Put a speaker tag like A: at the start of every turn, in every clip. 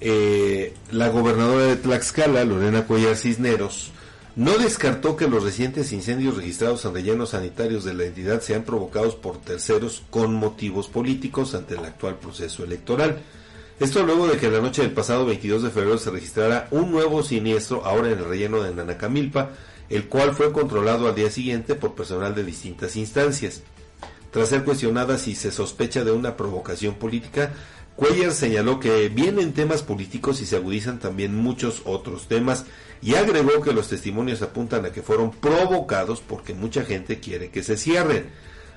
A: eh, la gobernadora de Tlaxcala, Lorena Cuellar Cisneros, no descartó que los recientes incendios registrados en rellenos sanitarios de la entidad sean provocados por terceros con motivos políticos ante el actual proceso electoral. Esto luego de que la noche del pasado 22 de febrero se registrara un nuevo siniestro ahora en el relleno de Nanacamilpa, el cual fue controlado al día siguiente por personal de distintas instancias. Tras ser cuestionada si se sospecha de una provocación política, Cuellar señaló que vienen temas políticos y se agudizan también muchos otros temas y agregó que los testimonios apuntan a que fueron provocados porque mucha gente quiere que se cierren.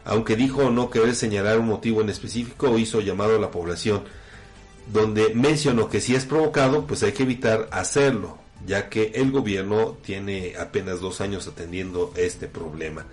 A: Aunque dijo no querer señalar un motivo en específico, hizo llamado a la población, donde mencionó que si es provocado, pues hay que evitar hacerlo, ya que el gobierno tiene apenas dos años atendiendo este problema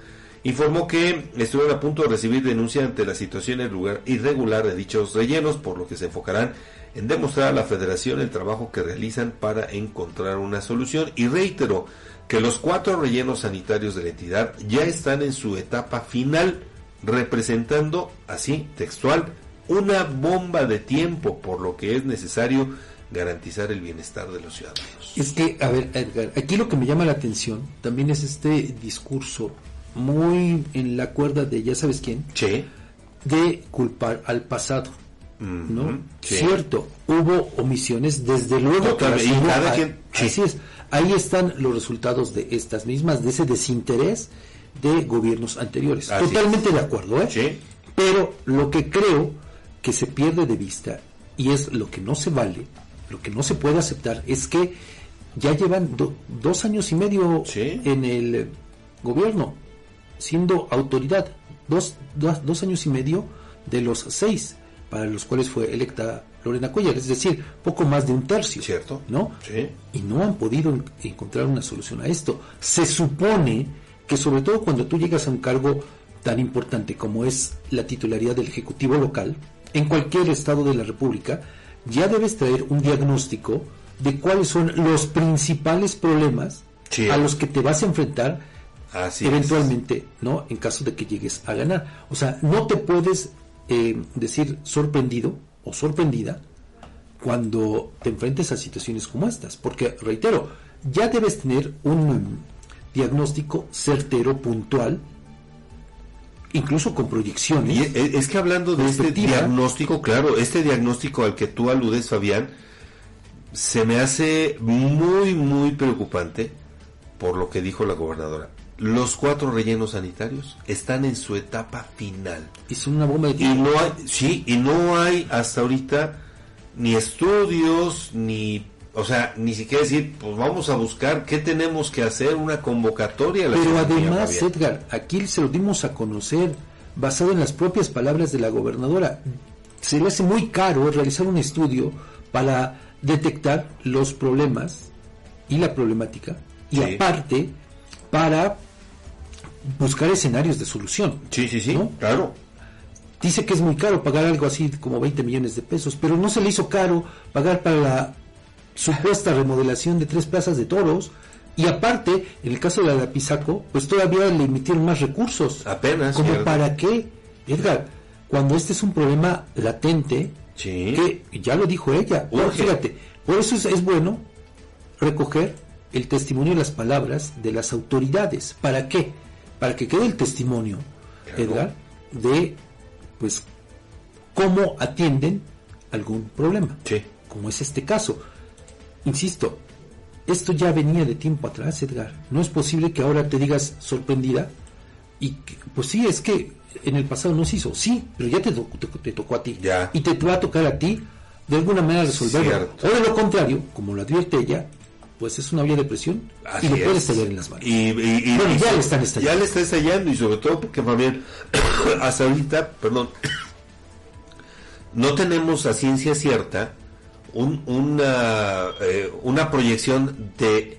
A: informó que estuvieron a punto de recibir denuncia ante la situación irregular de dichos rellenos, por lo que se enfocarán en demostrar a la federación el trabajo que realizan para encontrar una solución y reiteró que los cuatro rellenos sanitarios de la entidad ya están en su etapa final, representando, así textual, una bomba de tiempo, por lo que es necesario garantizar el bienestar de los ciudadanos.
B: Es que, a ver, Edgar, aquí lo que me llama la atención también es este discurso muy en la cuerda de ya sabes quién, de culpar al pasado. ¿no? Cierto, hubo omisiones, desde luego. Así es. Ahí están los resultados de estas mismas, de ese desinterés de gobiernos anteriores. Totalmente de acuerdo, ¿eh? Pero lo que creo que se pierde de vista y es lo que no se vale, lo que no se puede aceptar, es que ya llevan dos años y medio en el gobierno siendo autoridad dos, dos, años y medio de los seis para los cuales fue electa Lorena Cuellar, es decir, poco más de un tercio.
A: ¿Cierto?
B: ¿No? Y no han podido encontrar una solución a esto. Se supone que sobre todo cuando tú llegas a un cargo tan importante como es la titularidad del Ejecutivo local, en cualquier estado de la República, ya debes traer un diagnóstico de cuáles son los principales problemas a los que te vas a enfrentar eventualmente, ¿no? En caso de que llegues a ganar. O sea, no te puedes eh, decir sorprendido o sorprendida cuando te enfrentes a situaciones como estas, porque reitero, ya debes tener un diagnóstico certero, puntual, incluso con proyecciones.
A: Y es que hablando de este diagnóstico, claro, este diagnóstico al que tú aludes, Fabián, se me hace muy, muy preocupante por lo que dijo la gobernadora los cuatro rellenos sanitarios están en su etapa final.
B: Y son una bomba de
A: Y no hay, sí, y no hay hasta ahorita ni estudios, ni, o sea, ni siquiera decir, pues vamos a buscar qué tenemos que hacer, una convocatoria.
B: Pero además, Edgar, aquí se lo dimos a conocer basado en las propias palabras de la gobernadora. Se le hace muy caro realizar un estudio para detectar los problemas y la problemática y aparte para buscar escenarios de solución.
A: Sí, sí, sí, claro.
B: Dice que es muy caro pagar algo así como 20 millones de pesos, pero no se le hizo caro pagar para la supuesta remodelación de tres plazas de toros. Y aparte, en el caso de la de Apizaco, pues todavía le emitieron más recursos.
A: Apenas.
B: ¿Como para qué? Edgar, cuando este es un problema latente, que ya lo dijo ella. fíjate, por eso es bueno recoger el testimonio y las palabras de las autoridades. ¿Para qué? Para que quede el testimonio, Edgar, de pues cómo atienden algún problema, como es este caso. Insisto, esto ya venía de tiempo atrás, Edgar. No es posible que ahora te digas sorprendida y pues sí, es que en el pasado no se hizo, sí, pero ya te, te, tocó a ti. Y te, va a tocar a ti de alguna manera resolverlo. O de lo contrario, como lo advierte ella, pues es una vía de presión y le puede estallar en las manos.
A: Y, ya le están estallando. Ya le está estallando y sobre todo porque Fabián, hasta ahorita, perdón, no tenemos a ciencia cierta una, eh, una proyección de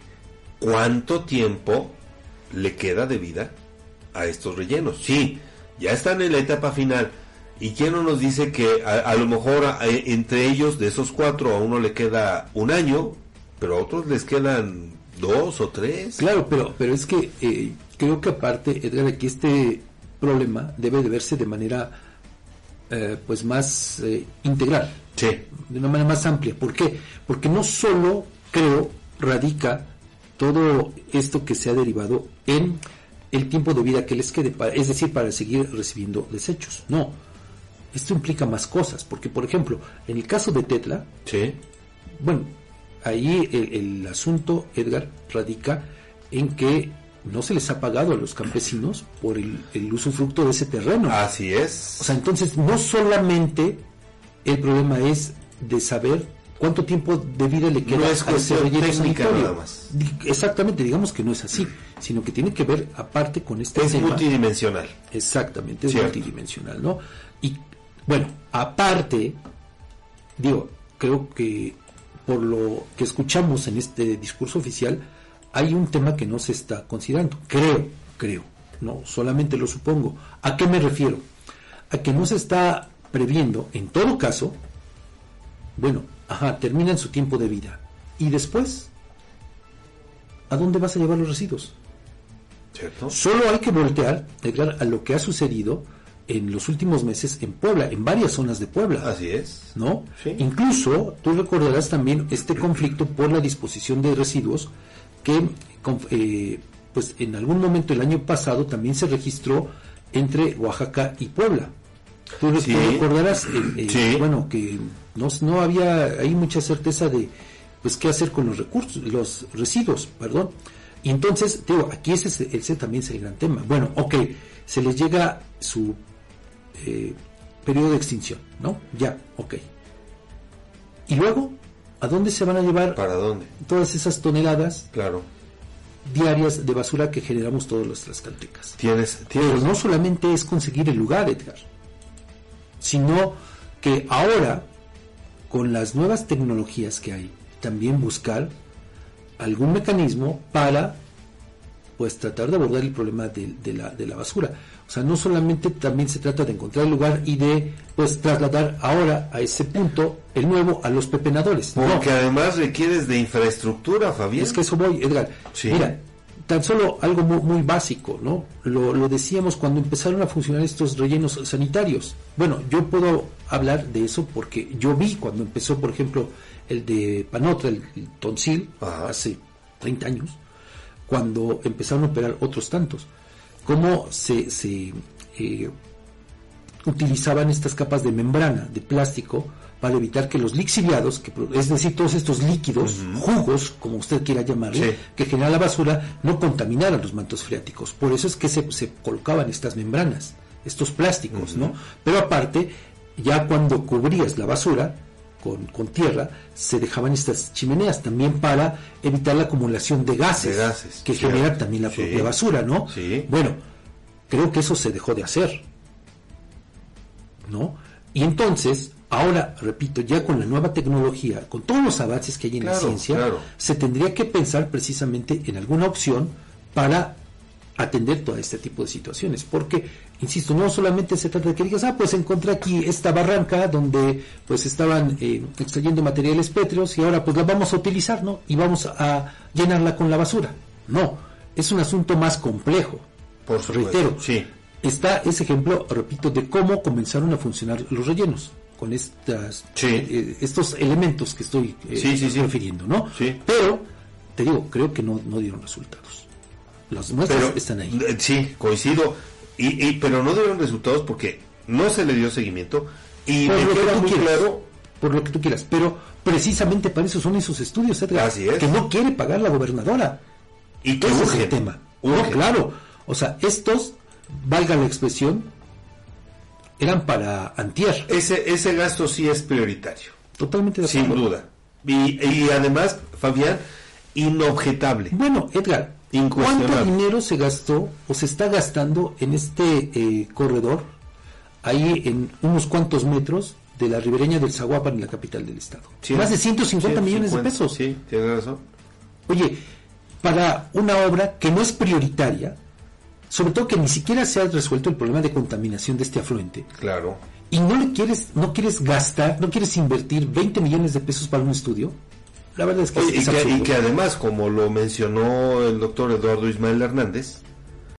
A: cuánto tiempo le queda de vida a estos rellenos. Sí, ya están en la etapa final. ¿Y quién no nos dice que a, lo mejor eh, entre ellos, de esos cuatro, a uno le queda un año, pero a otros les quedan dos o tres.
B: Claro, pero, pero es que eh, creo que aparte, Edgar, aquí este problema debe de verse de manera eh, pues más eh, integral. De una manera más amplia. ¿Por qué? Porque no solo, creo, radica todo esto que se ha derivado en el tiempo de vida que les quede, es decir, para seguir recibiendo desechos. No, esto implica más cosas, porque por ejemplo, en el caso de Tetla,
A: sí.
B: bueno, ahí el, asunto, Edgar, radica en que no se les ha pagado a los campesinos por el, el usufructo de ese terreno.
A: Así es.
B: O sea, entonces no solamente el problema es de saber cuánto tiempo de vida le queda
A: no es a ese sanitario. Nada más.
B: Exactamente, digamos que no es así, sino que tiene que ver aparte con este
A: es multidimensional.
B: Exactamente, es multidimensional, ¿no? Y bueno, aparte, digo, creo que por lo que escuchamos en este discurso oficial, hay un tema que no se está considerando. Creo, creo, no solamente lo supongo. ¿A qué me refiero? A que no se está previendo, en todo caso, bueno, ajá, terminan su tiempo de vida. ¿Y después? ¿A dónde vas a llevar los residuos?
A: ¿Cierto?
B: Solo hay que voltear, Edgar, a lo que ha sucedido en los últimos meses en Puebla, en varias zonas de Puebla.
A: Así es.
B: ¿No? Incluso tú recordarás también este conflicto por la disposición de residuos que eh, pues en algún momento el año pasado también se registró entre Oaxaca y Puebla. Tú, recordarás, eh, eh, bueno, que no, no había ahí mucha certeza de pues qué hacer con los recursos, los residuos, perdón. Y entonces, digo, aquí ese, ese también es el gran tema. Bueno, ok, se les llega su eh, periodo de extinción, ¿no? Ya, ok. Y luego, ¿a dónde se van a llevar?
A: ¿Para dónde?
B: Todas esas toneladas.
A: Claro.
B: Diarias de basura que generamos todos los tlaxcaltecas.
A: Tienes,
B: tienes. Pero no solamente es conseguir el lugar, Edgar, sino que ahora, con las nuevas tecnologías que hay, también buscar algún mecanismo para pues tratar de abordar el problema de, la, de la basura. O sea, no solamente también se trata de encontrar el lugar y de pues trasladar ahora a ese punto el nuevo a los pepenadores.
A: Porque además requieres de infraestructura, Fabián.
B: Es que eso voy, Edgar. Mira, tan solo algo muy, muy básico, ¿no? Lo, lo, decíamos cuando empezaron a funcionar estos rellenos sanitarios. Bueno, yo puedo hablar de eso porque yo vi cuando empezó, por ejemplo, el de Panotra, el, Tonsil, hace 30 años cuando empezaron a operar otros tantos. Cómo se, se eh, utilizaban estas capas de membrana, de plástico, para evitar que los lixiviados, que, es decir, todos estos líquidos, jugos, como usted quiera llamarle, que genera la basura, no contaminaran los mantos freáticos. Por eso es que se, se colocaban estas membranas, estos plásticos, ¿no? Pero aparte, ya cuando cubrías la basura, con, con, tierra, se dejaban estas chimeneas también para evitar la acumulación de gases, que genera también la propia basura, ¿no? Bueno, creo que eso se dejó de hacer, ¿no? Y entonces, ahora, repito, ya con la nueva tecnología, con todos los avances que hay en la ciencia, se tendría que pensar precisamente en alguna opción para atender todo este tipo de situaciones, porque, insisto, no solamente se trata de que digas, ah, pues encontré aquí esta barranca donde pues estaban eh, extrayendo materiales pétreos y ahora pues la vamos a utilizar, ¿no? Y vamos a llenarla con la basura. No, es un asunto más complejo.
A: Por supuesto, Reitero,
B: sí. está ese ejemplo, repito, de cómo comenzaron a funcionar los rellenos con estas eh, estos elementos que estoy
A: eh,
B: refiriendo, ¿no? Pero te digo, creo que no, no dieron resultados. Las muestras están ahí.
A: Eh, sí, coincido. Y, pero no dieron resultados porque no se le dio seguimiento. Y
B: por lo que muy claro. Por lo que tú quieras. Pero precisamente para eso son esos estudios, Edgar. Que no quiere pagar la gobernadora.
A: Y que es
B: el tema. No, claro. O sea, estos, valga la expresión, eran para antier.
A: Ese, ese gasto sí es prioritario.
B: Totalmente de
A: acuerdo. Sin duda. Y, y además, Fabián, inobjetable.
B: Bueno, Edgar, ¿Cuánto dinero se gastó o se está gastando en este eh, corredor, ahí en unos cuantos metros de la ribereña del Zaguapan, en la capital del estado? Más de 150 millones de pesos.
A: Sí, tienes razón.
B: Oye, para una obra que no es prioritaria, sobre todo que ni siquiera se ha resuelto el problema de contaminación de este afluente.
A: Claro.
B: Y no le quieres, no quieres gastar, no quieres invertir 20 millones de pesos para un estudio. La verdad es que,
A: y, que y, que, además, como lo mencionó el doctor Eduardo Ismael Hernández,